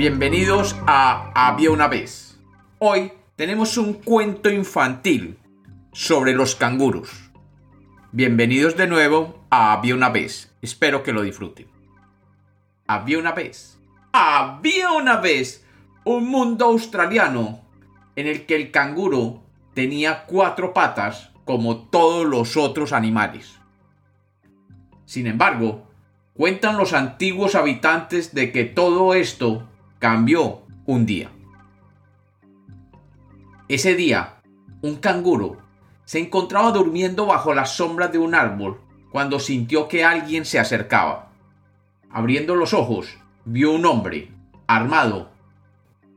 Bienvenidos a Había una vez. Hoy tenemos un cuento infantil sobre los canguros. Bienvenidos de nuevo a Había una vez. Espero que lo disfruten. Había una vez. Había una vez un mundo australiano en el que el canguro tenía cuatro patas como todos los otros animales. Sin embargo, cuentan los antiguos habitantes de que todo esto cambió un día. Ese día, un canguro se encontraba durmiendo bajo las sombras de un árbol cuando sintió que alguien se acercaba. Abriendo los ojos, vio un hombre, armado,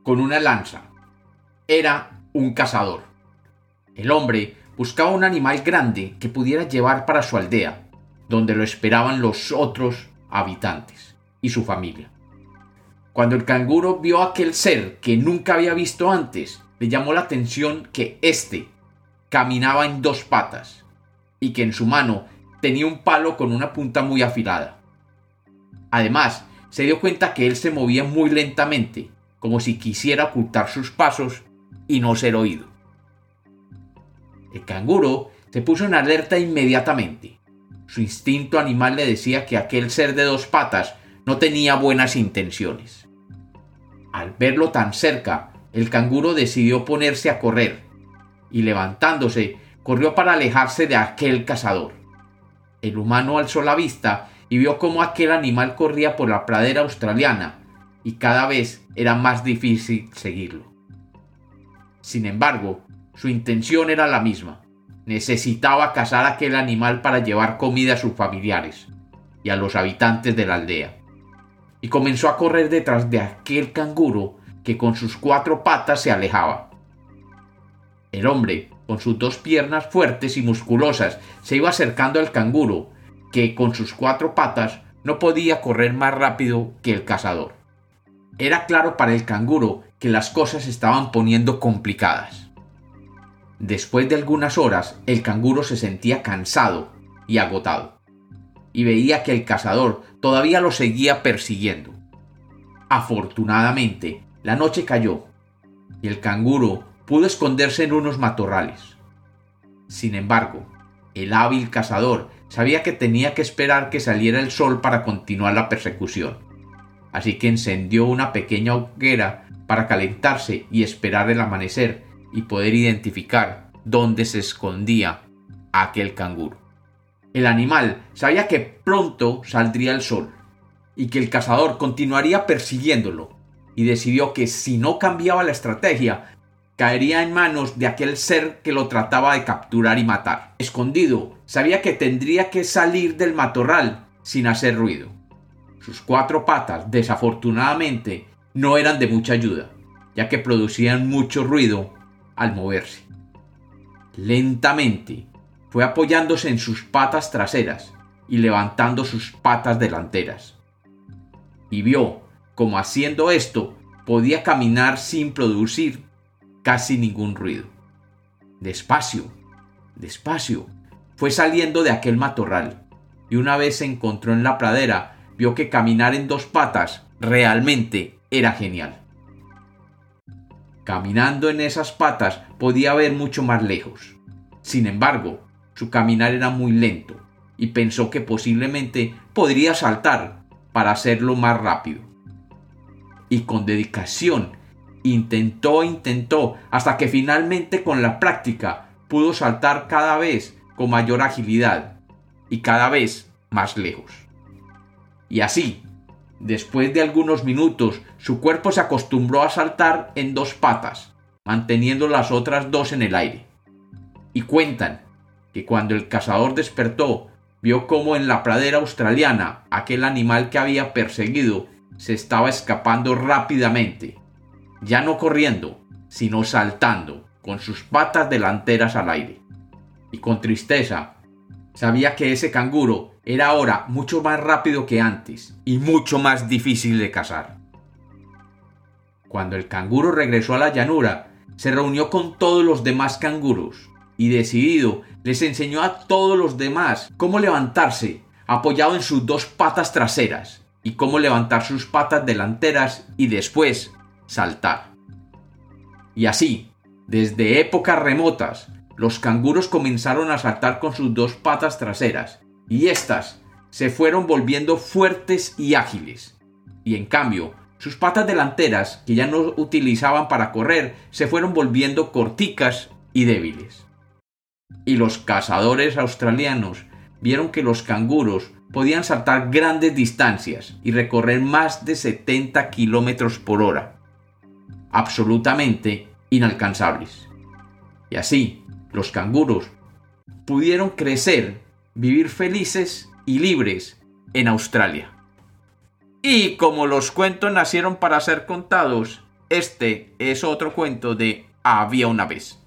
con una lanza. Era un cazador. El hombre buscaba un animal grande que pudiera llevar para su aldea, donde lo esperaban los otros habitantes y su familia. Cuando el canguro vio a aquel ser que nunca había visto antes, le llamó la atención que éste caminaba en dos patas y que en su mano tenía un palo con una punta muy afilada. Además, se dio cuenta que él se movía muy lentamente, como si quisiera ocultar sus pasos y no ser oído. El canguro se puso en alerta inmediatamente. Su instinto animal le decía que aquel ser de dos patas no tenía buenas intenciones. Al verlo tan cerca, el canguro decidió ponerse a correr, y levantándose, corrió para alejarse de aquel cazador. El humano alzó la vista y vio cómo aquel animal corría por la pradera australiana, y cada vez era más difícil seguirlo. Sin embargo, su intención era la misma. Necesitaba cazar aquel animal para llevar comida a sus familiares y a los habitantes de la aldea y comenzó a correr detrás de aquel canguro que con sus cuatro patas se alejaba. El hombre, con sus dos piernas fuertes y musculosas, se iba acercando al canguro, que con sus cuatro patas no podía correr más rápido que el cazador. Era claro para el canguro que las cosas estaban poniendo complicadas. Después de algunas horas, el canguro se sentía cansado y agotado y veía que el cazador todavía lo seguía persiguiendo. Afortunadamente, la noche cayó y el canguro pudo esconderse en unos matorrales. Sin embargo, el hábil cazador sabía que tenía que esperar que saliera el sol para continuar la persecución, así que encendió una pequeña hoguera para calentarse y esperar el amanecer y poder identificar dónde se escondía aquel canguro. El animal sabía que pronto saldría el sol y que el cazador continuaría persiguiéndolo, y decidió que si no cambiaba la estrategia, caería en manos de aquel ser que lo trataba de capturar y matar. Escondido, sabía que tendría que salir del matorral sin hacer ruido. Sus cuatro patas, desafortunadamente, no eran de mucha ayuda, ya que producían mucho ruido al moverse. Lentamente, fue apoyándose en sus patas traseras y levantando sus patas delanteras. Y vio como haciendo esto podía caminar sin producir casi ningún ruido. Despacio, despacio, fue saliendo de aquel matorral y una vez se encontró en la pradera vio que caminar en dos patas realmente era genial. Caminando en esas patas podía ver mucho más lejos. Sin embargo, su caminar era muy lento y pensó que posiblemente podría saltar para hacerlo más rápido. Y con dedicación intentó intentó hasta que finalmente con la práctica pudo saltar cada vez con mayor agilidad y cada vez más lejos. Y así, después de algunos minutos, su cuerpo se acostumbró a saltar en dos patas, manteniendo las otras dos en el aire. Y cuentan que cuando el cazador despertó, vio cómo en la pradera australiana aquel animal que había perseguido se estaba escapando rápidamente, ya no corriendo, sino saltando, con sus patas delanteras al aire. Y con tristeza, sabía que ese canguro era ahora mucho más rápido que antes y mucho más difícil de cazar. Cuando el canguro regresó a la llanura, se reunió con todos los demás canguros y decidido les enseñó a todos los demás cómo levantarse apoyado en sus dos patas traseras y cómo levantar sus patas delanteras y después saltar. Y así, desde épocas remotas, los canguros comenzaron a saltar con sus dos patas traseras, y éstas se fueron volviendo fuertes y ágiles. Y en cambio, sus patas delanteras, que ya no utilizaban para correr, se fueron volviendo corticas y débiles. Y los cazadores australianos vieron que los canguros podían saltar grandes distancias y recorrer más de 70 kilómetros por hora, absolutamente inalcanzables. Y así, los canguros pudieron crecer, vivir felices y libres en Australia. Y como los cuentos nacieron para ser contados, este es otro cuento de Había una vez.